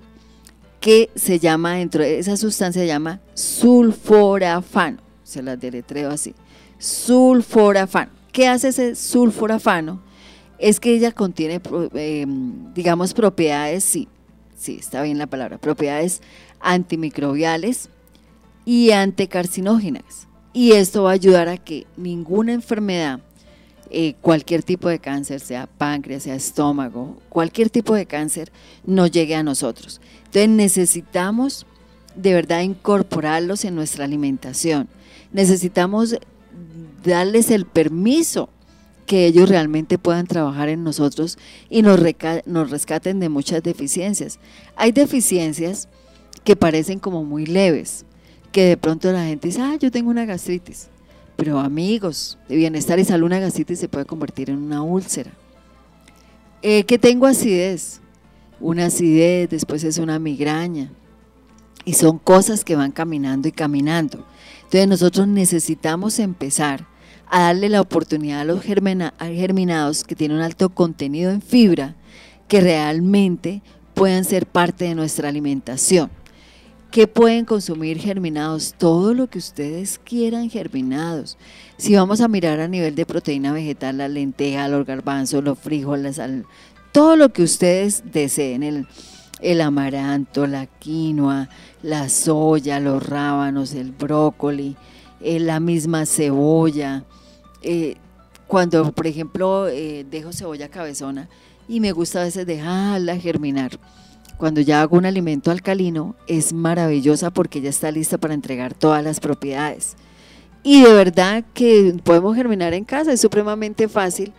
que se llama, dentro de esa sustancia se llama sulforafano se las deletreo así. Sulforafano. ¿Qué hace ese sulforafano? Es que ella contiene, em, digamos, propiedades, sí, sí, está bien la palabra, propiedades antimicrobiales y anticarcinógenas. Y esto va a ayudar a que ninguna enfermedad, eh, cualquier tipo de cáncer, sea páncreas, sea estómago, cualquier tipo de cáncer, no llegue a nosotros. Entonces necesitamos de verdad incorporarlos en nuestra alimentación necesitamos darles el permiso que ellos realmente puedan trabajar en nosotros y nos, rescaten de muchas deficiencias. Hay deficiencias que parecen como muy leves, que de pronto la gente dice, ah, yo tengo una gastritis. Pero amigos, de bienestar y salud, una gastritis se puede convertir en una úlcera. Eh, que tengo acidez, una acidez, después es una migraña. Y son cosas que van caminando y caminando. Entonces nosotros necesitamos empezar a darle la oportunidad a los germinados que tienen un alto contenido en fibra, que realmente puedan ser parte de nuestra alimentación. ¿Qué pueden consumir germinados? Todo lo que ustedes quieran germinados. Si vamos a mirar a nivel de proteína vegetal, la lenteja, los garbanzos, los frijoles, todo lo que ustedes deseen, el, el amaranto, la quinoa, la soya, los rábanos, el brócoli, eh, la misma cebolla. Eh, cuando, por ejemplo, eh, dejo cebolla cabezona y me gusta a veces dejarla germinar cuando ya hago un alimento alcalino, es maravillosa porque ya está lista para entregar todas las propiedades. Y de verdad que podemos germinar en casa, es supremamente fácil.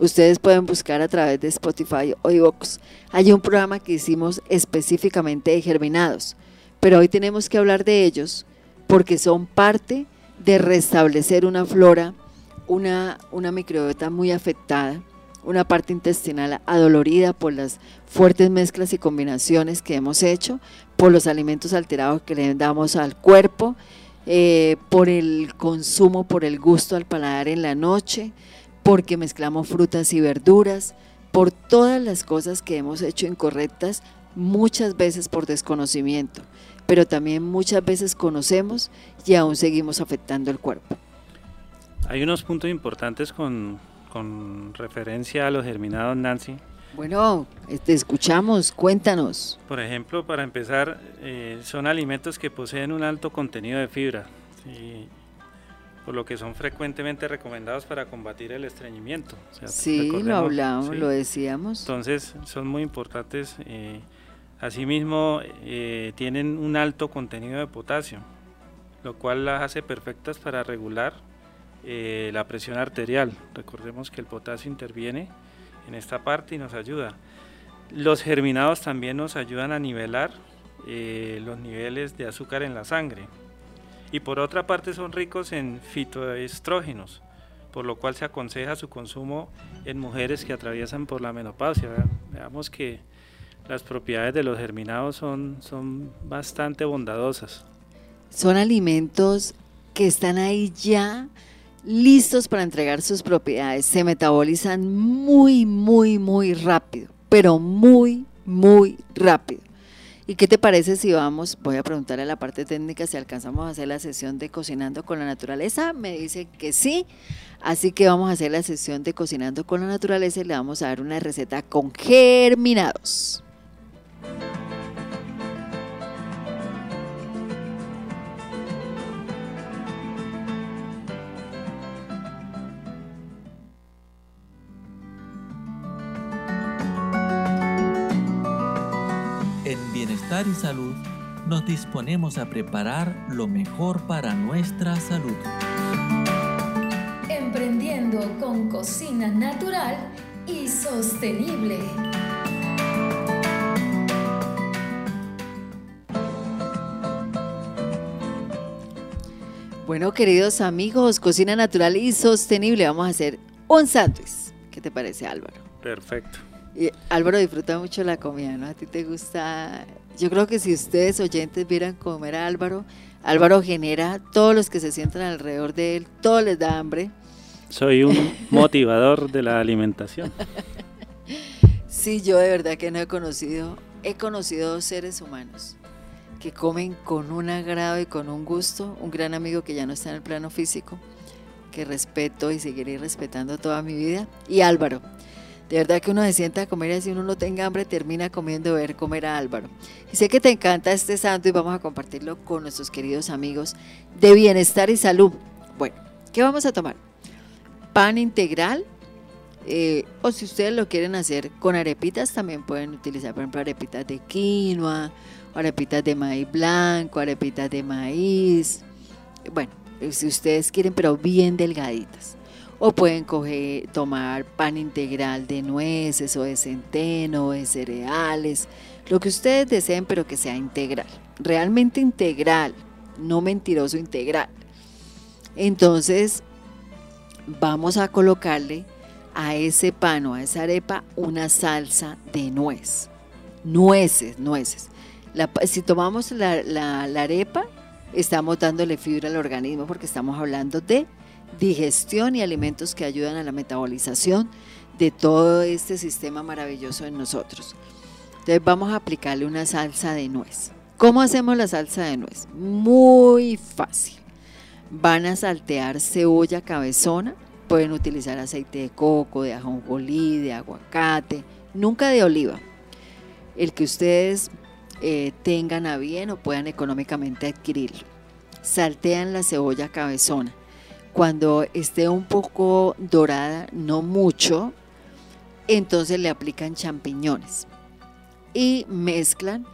Ustedes pueden buscar a través de Spotify o iVoox. Hay un programa que hicimos específicamente de germinados, pero hoy tenemos que hablar de ellos porque son parte de restablecer una flora, una, una microbiota muy afectada una parte intestinal adolorida por las fuertes mezclas y combinaciones que hemos hecho, por los alimentos alterados que le damos al cuerpo, eh, por el consumo, por el gusto al paladar en la noche, porque mezclamos frutas y verduras, por todas las cosas que hemos hecho incorrectas, muchas veces por desconocimiento, pero también muchas veces conocemos y aún seguimos afectando el cuerpo. Hay unos puntos importantes con, con referencia a los germinados, Nancy? Bueno, te este, escuchamos, cuéntanos. Por ejemplo, para empezar, eh, son alimentos que poseen un alto contenido de fibra, por lo que son frecuentemente recomendados para combatir el estreñimiento. sí, lo hablamos, lo decíamos. Entonces, son muy importantes. Eh, asimismo, eh, tienen un alto contenido de potasio, lo cual las hace perfectas para regular eh, la presión arterial. Recordemos que el potasio interviene en esta parte y nos ayuda. Los germinados también nos ayudan a nivelar los niveles de azúcar en la sangre. Y por otra parte son ricos en fitoestrógenos, por lo cual se aconseja su consumo en mujeres que atraviesan por la menopausia. Veamos que las propiedades de los germinados son, son bastante bondadosas. Son alimentos que están ahí ya listos para entregar sus propiedades. Se metabolizan muy, muy, muy rápido, pero muy, muy rápido. ¿Y qué te parece si vamos? Voy a preguntarle a la parte técnica si alcanzamos a hacer la sesión de cocinando con la naturaleza. Me dice que sí. Así que vamos a hacer la sesión de cocinando con la naturaleza y le vamos a dar una receta con germinados. Y Salud nos disponemos a preparar lo mejor para nuestra salud. Emprendiendo con cocina natural y sostenible. Bueno, queridos amigos, cocina natural y sostenible, vamos a hacer un sándwich. ¿Qué te parece, Álvaro? Perfecto. Y Álvaro disfruta mucho la comida, ¿no? ¿A ti te gusta yo creo que si ustedes oyentes vieran comer a Álvaro, Álvaro genera, todos los que se sientan alrededor de él, todo les da hambre. Soy un motivador de la alimentación. Sí, yo de verdad que no he conocido, he conocido dos seres humanos que comen con un agrado y con un gusto, un gran amigo que ya no está en el plano físico, que respeto y seguiré respetando toda mi vida, y Álvaro. De verdad que uno se sienta a comer y así uno no tenga hambre, termina comiendo ver comer a Álvaro. Y sé que te encanta este santo y vamos a compartirlo con nuestros queridos amigos de bienestar y salud. Bueno, ¿qué vamos a tomar? Pan integral, eh, o si ustedes lo quieren hacer con arepitas, también pueden utilizar, por ejemplo, arepitas de quinoa, arepitas de maíz blanco, arepitas de maíz. Bueno, si ustedes quieren, pero bien delgaditas o pueden tomar pan integral de nueces o de centeno de cereales, lo que ustedes deseen, pero que sea integral, realmente integral, no mentiroso integral. Entonces, vamos a colocarle a ese pan o a esa arepa una salsa de nuez. Nueces, nueces. si tomamos la, la, la arepa, estamos dándole fibra al organismo porque estamos hablando de digestión y alimentos que ayudan a la metabolización de todo este sistema maravilloso en nosotros. Entonces vamos a aplicarle una salsa de nuez. ¿Cómo hacemos la salsa de nuez? Muy fácil. Van a saltear cebolla cabezona, pueden utilizar aceite de coco, de ajonjolí, de aguacate, nunca de oliva. El que ustedes eh, tengan a bien o puedan económicamente adquirirlo. Saltean la cebolla cabezona cuando esté un poco dorada, no mucho, entonces le aplican champiñones y mezclan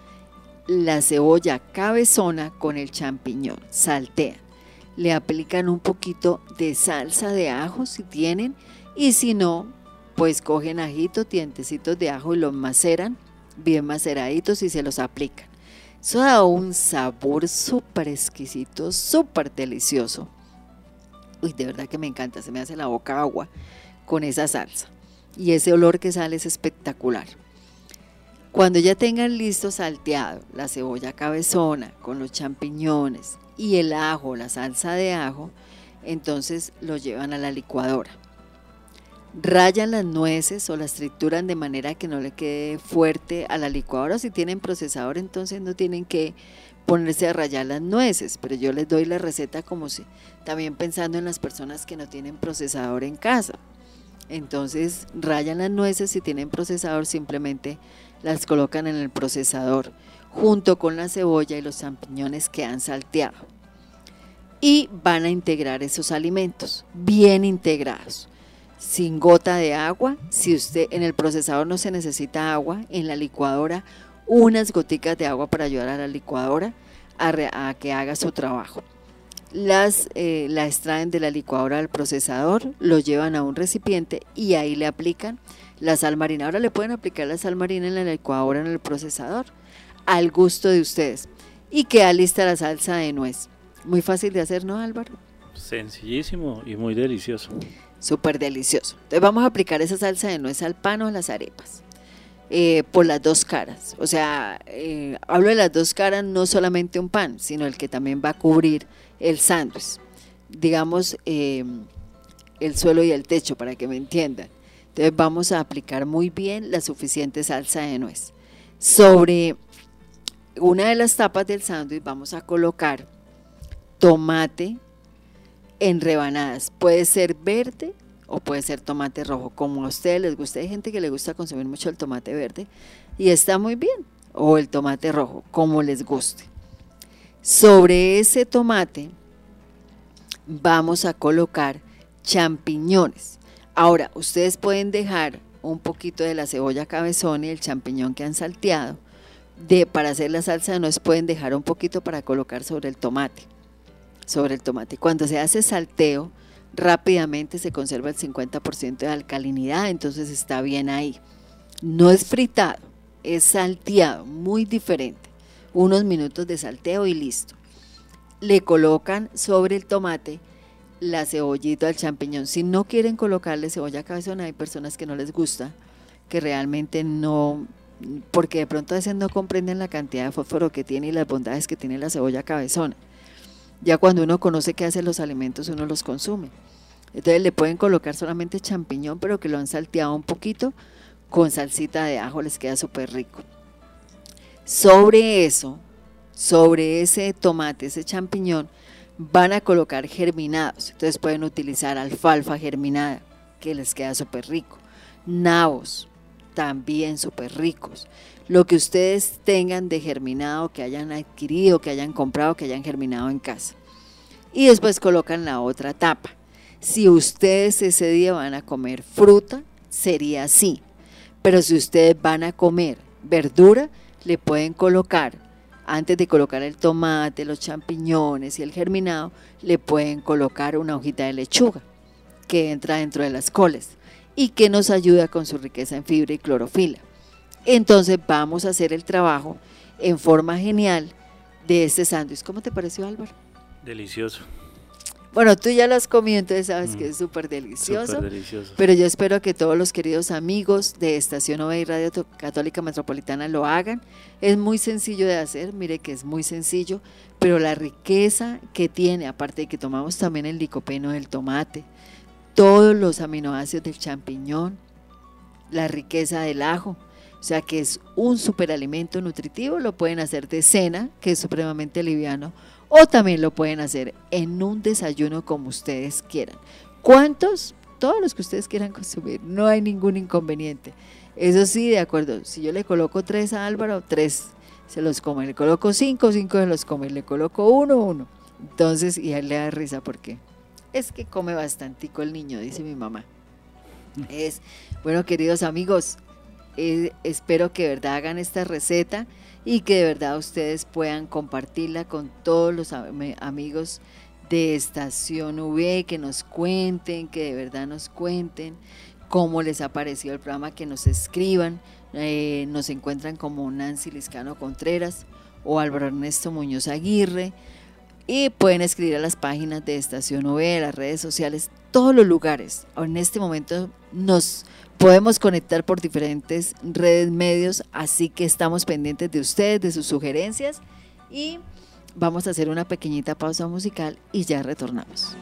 la cebolla cabezona con el champiñón, saltean. Le aplican un poquito de salsa de ajo si tienen y si no, pues cogen ajitos, dientecitos de ajo y los maceran bien maceraditos y se los aplican. Eso da un sabor súper exquisito, súper delicioso uy, de verdad que me encanta, se me hace la boca agua con esa salsa. Y ese olor que sale es espectacular. Cuando ya tengan listo salteado la cebolla cabezona con los champiñones y el ajo, la salsa de ajo, entonces lo llevan a la licuadora. Rayan las nueces o las trituran de manera que no le quede fuerte a la licuadora. Si tienen procesador, entonces no tienen que ponerse a rayar las nueces, pero yo les doy la receta como si también pensando en las personas que no tienen procesador en casa. Entonces rayan las nueces, si tienen procesador simplemente las colocan en el procesador junto con la cebolla y los champiñones que han salteado. Y van a integrar esos alimentos bien integrados, sin gota de agua. Si usted en el procesador no se necesita agua, en la licuadora unas goticas de agua para ayudar a la licuadora a, que haga su trabajo. Las eh, la extraen de la licuadora al procesador, lo llevan a un recipiente y ahí le aplican la sal marina. Ahora le pueden aplicar la sal marina en la licuadora en el procesador, al gusto de ustedes. Y queda lista la salsa de nuez. Muy fácil de hacer, ¿no, Álvaro? Sencillísimo y muy delicioso. Súper delicioso. Entonces vamos a aplicar esa salsa de nuez al pan o a las arepas. Eh, por las dos caras. O sea, eh, hablo de las dos caras, no solamente un pan, sino el que también va a cubrir el sándwich. Digamos, eh, el suelo y el techo, para que me entiendan. Entonces vamos a aplicar muy bien la suficiente salsa de nuez. Sobre una de las tapas del sándwich vamos a colocar tomate en rebanadas. Puede ser verde o puede ser tomate rojo, como a ustedes les gusta. Hay gente que le gusta consumir mucho el tomate verde y está muy bien, o el tomate rojo, como les guste. Sobre ese tomate vamos a colocar champiñones. Ahora, ustedes pueden dejar un poquito de la cebolla cabezón y el champiñón que han salteado. De, para hacer la salsa no pueden dejar un poquito para colocar sobre el tomate. Sobre el tomate. Cuando se hace salteo, rápidamente se conserva el 50% de alcalinidad, entonces está bien ahí. No es fritado, es salteado, muy diferente. Unos minutos de salteo y listo. Le colocan sobre el tomate la cebollita al champiñón. Si no quieren colocarle cebolla cabezona, hay personas que no les gusta, que realmente no, porque de pronto a veces no comprenden la cantidad de fósforo que tiene y las bondades que tiene la cebolla cabezona. Ya cuando uno conoce qué hacen los alimentos, uno los consume. Entonces le pueden colocar solamente champiñón, pero que lo han salteado un poquito con salsita de ajo, les queda súper rico. Sobre eso, sobre ese tomate, ese champiñón, van a colocar germinados. Entonces pueden utilizar alfalfa germinada, que les queda súper rico. Nabos, también súper ricos lo que ustedes tengan de germinado, que hayan adquirido, que hayan comprado, que hayan germinado en casa. Y después colocan la otra tapa. Si ustedes ese día van a comer fruta, sería así. Pero si ustedes van a comer verdura, le pueden colocar, antes de colocar el tomate, los champiñones y el germinado, le pueden colocar una hojita de lechuga. que entra dentro de las coles y que nos ayuda con su riqueza en fibra y clorofila. Entonces vamos a hacer el trabajo en forma genial de este sándwich. ¿Cómo te pareció Álvaro? Delicioso. Bueno, tú ya lo has comido, entonces sabes Mm. que es súper delicioso. Súper delicioso. Pero yo espero que todos los queridos amigos de Estación OVE y Radio Católica Metropolitana lo hagan. Es muy sencillo de hacer, mire que es muy sencillo, pero la riqueza que tiene, aparte de que tomamos también el licopeno del tomate, todos los aminoácidos del champiñón, la riqueza del ajo, o sea que es un superalimento nutritivo, lo pueden hacer de cena, que es supremamente liviano, o también lo pueden hacer en un desayuno como ustedes quieran. ¿Cuántos? Todos los que ustedes quieran consumir, no hay ningún inconveniente. Eso sí, de acuerdo, si yo le coloco tres a Álvaro, tres se los come, le coloco cinco, cinco se los come, le coloco uno, uno. Entonces, y a él le da risa porque es que come bastantico el niño, dice mi mamá. Es, bueno, queridos amigos, eh, espero que de verdad hagan esta receta y que de verdad ustedes puedan compartirla con todos los am- amigos de Estación V, que nos cuenten, que de verdad nos cuenten cómo les ha parecido el programa, que nos escriban. Eh, nos encuentran como Nancy Liscano Contreras o Álvaro Ernesto Muñoz Aguirre y pueden escribir a las páginas de Estación V, las redes sociales, todos los lugares. En este momento nos podemos conectar por diferentes redes medios, así que estamos pendientes de ustedes, de sus sugerencias y vamos a hacer una pequeñita pausa musical y ya retornamos.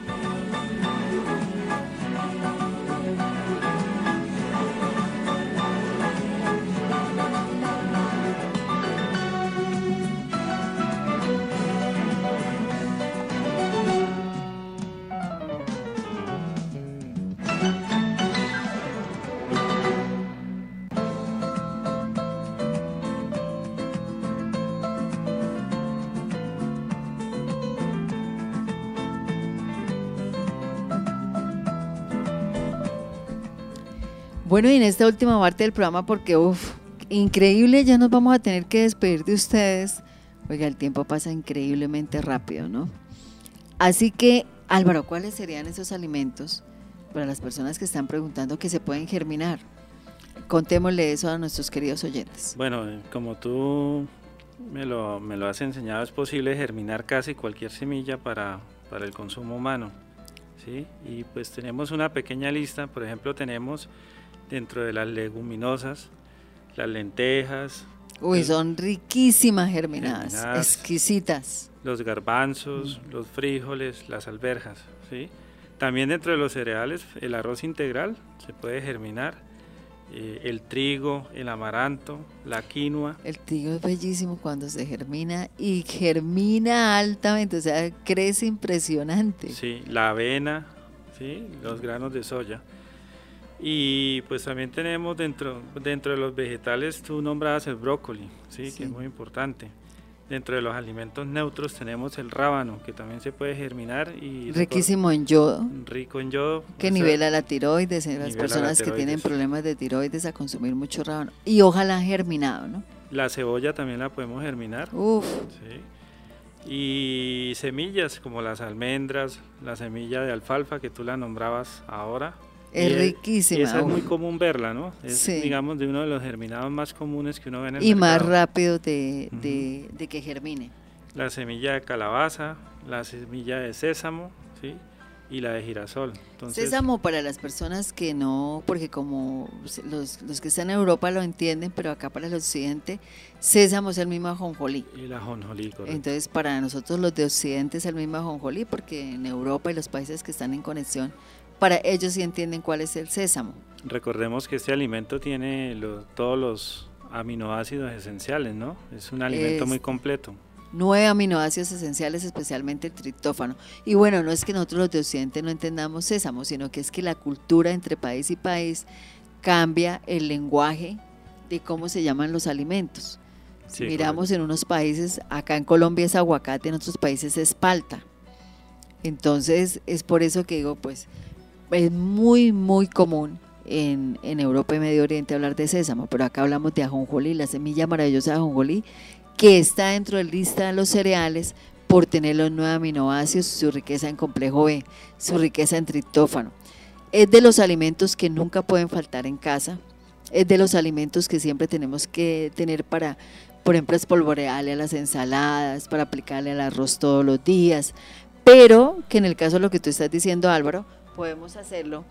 Bueno, y en esta última parte del programa, porque uff, increíble, ya nos vamos a tener que despedir de ustedes. Oiga, el tiempo pasa increíblemente rápido, ¿no? Así que, Álvaro, ¿cuáles serían esos alimentos para las personas que están preguntando que se pueden germinar? Contémosle eso a nuestros queridos oyentes. Bueno, eh, como tú me lo, me lo has enseñado, es posible germinar casi cualquier semilla para, para el consumo humano. ¿sí? Y pues tenemos una pequeña lista, por ejemplo, tenemos dentro de las leguminosas, las lentejas, Uy, el- son riquísimas germinadas, Germinadas. exquisitas. los garbanzos, los frijoles, las alberjas. ¿sí? También dentro de los cereales, el arroz integral se puede germinar, eh, el trigo, el amaranto, la quinoa. El trigo es bellísimo cuando se germina y germina altamente, o sea, crece impresionante. Sí, la avena, ¿sí? los granos de soya. Y pues también tenemos dentro, dentro de los vegetales, tú nombrabas el brócoli, ¿sí? Sí. que es muy importante. Dentro de los alimentos neutros tenemos el rábano, que también se puede germinar y Riquísimo en yodo, rico en yodo. que o sea, nivela la tiroides en las nivela la personas que tienen problemas de tiroides a consumir mucho rábano. Y ojalá germinado, ¿no? La cebolla también la podemos germinar. Uf, ¿sí? Y semillas como las almendras, la semilla de alfalfa que tú la nombrabas ahora. Es Y es- riquísima. Y esa es muy común verla, ¿no? Es, Sí. digamos, de uno de los germinados más comunes que uno ve en el y más rápido de, de- de que germine. La semilla de calabaza, la semilla de sésamo, ¿sí? Y la de girasol. Entonces, Sésamo para las personas que no, porque como los, los que están en Europa lo entienden, pero acá para el occidente, sésamo es el mismo ajonjolí. Y la jonjolí, correcto. Entonces, para nosotros los de Occidente es el mismo ajonjolí, porque en Europa y los países que están en conexión, para ellos sí entienden cuál es el sésamo. Recordemos que este alimento tiene lo- todos los aminoácidos esenciales, ¿no? Es un alimento Es- muy completo. Nueve aminoácidos esenciales, especialmente el triptófano. Y bueno, no es que nosotros los de Occidente no entendamos sésamo, sino que es que la cultura entre país y país cambia el lenguaje de cómo se llaman los alimentos. Si Sí, miramos en unos países, acá en Colombia es aguacate, en otros países es palta. Entonces, es por eso que digo, pues, es muy, muy común en, en Europa y Medio Oriente hablar de sésamo, pero acá hablamos de ajonjolí, la semilla maravillosa de ajonjolí, que está dentro de la lista de los cereales por tener los nueve aminoácidos, su riqueza en complejo B, su riqueza en triptófano. es de los alimentos que nunca pueden faltar en casa, es de los alimentos que siempre tenemos que tener para, por ejemplo, espolvorearle a las ensaladas, para aplicarle al arroz todos los días, pero que en el caso de lo que tú estás diciendo, Álvaro, podemos hacerlo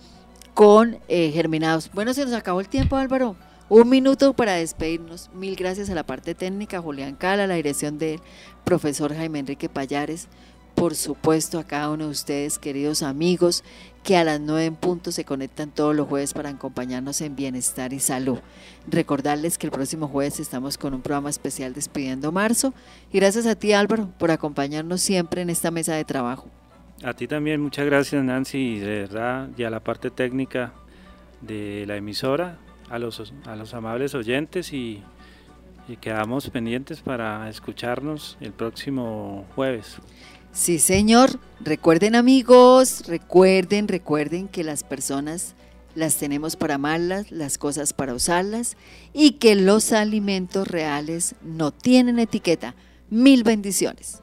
con eh, germinados. Bueno, se nos acabó el tiempo, Álvaro. Un minuto para despedirnos. Mil gracias a la parte técnica, Julián Cala, a la dirección del profesor Jaime Enrique Payares, por supuesto a cada uno de ustedes, queridos amigos, que a las nueve en punto se conectan todos los jueves para acompañarnos en bienestar y salud. Recordarles que el próximo jueves estamos con un programa especial despidiendo marzo. Y gracias a ti Álvaro por acompañarnos siempre en esta mesa de trabajo. A ti también, muchas gracias Nancy, de verdad, y a la parte técnica de la emisora, a los, a los amables oyentes y, y quedamos pendientes para escucharnos el próximo jueves. Sí, señor. Recuerden amigos, recuerden, recuerden que las personas las tenemos para amarlas, las cosas para usarlas y que los alimentos reales no tienen etiqueta. Mil bendiciones.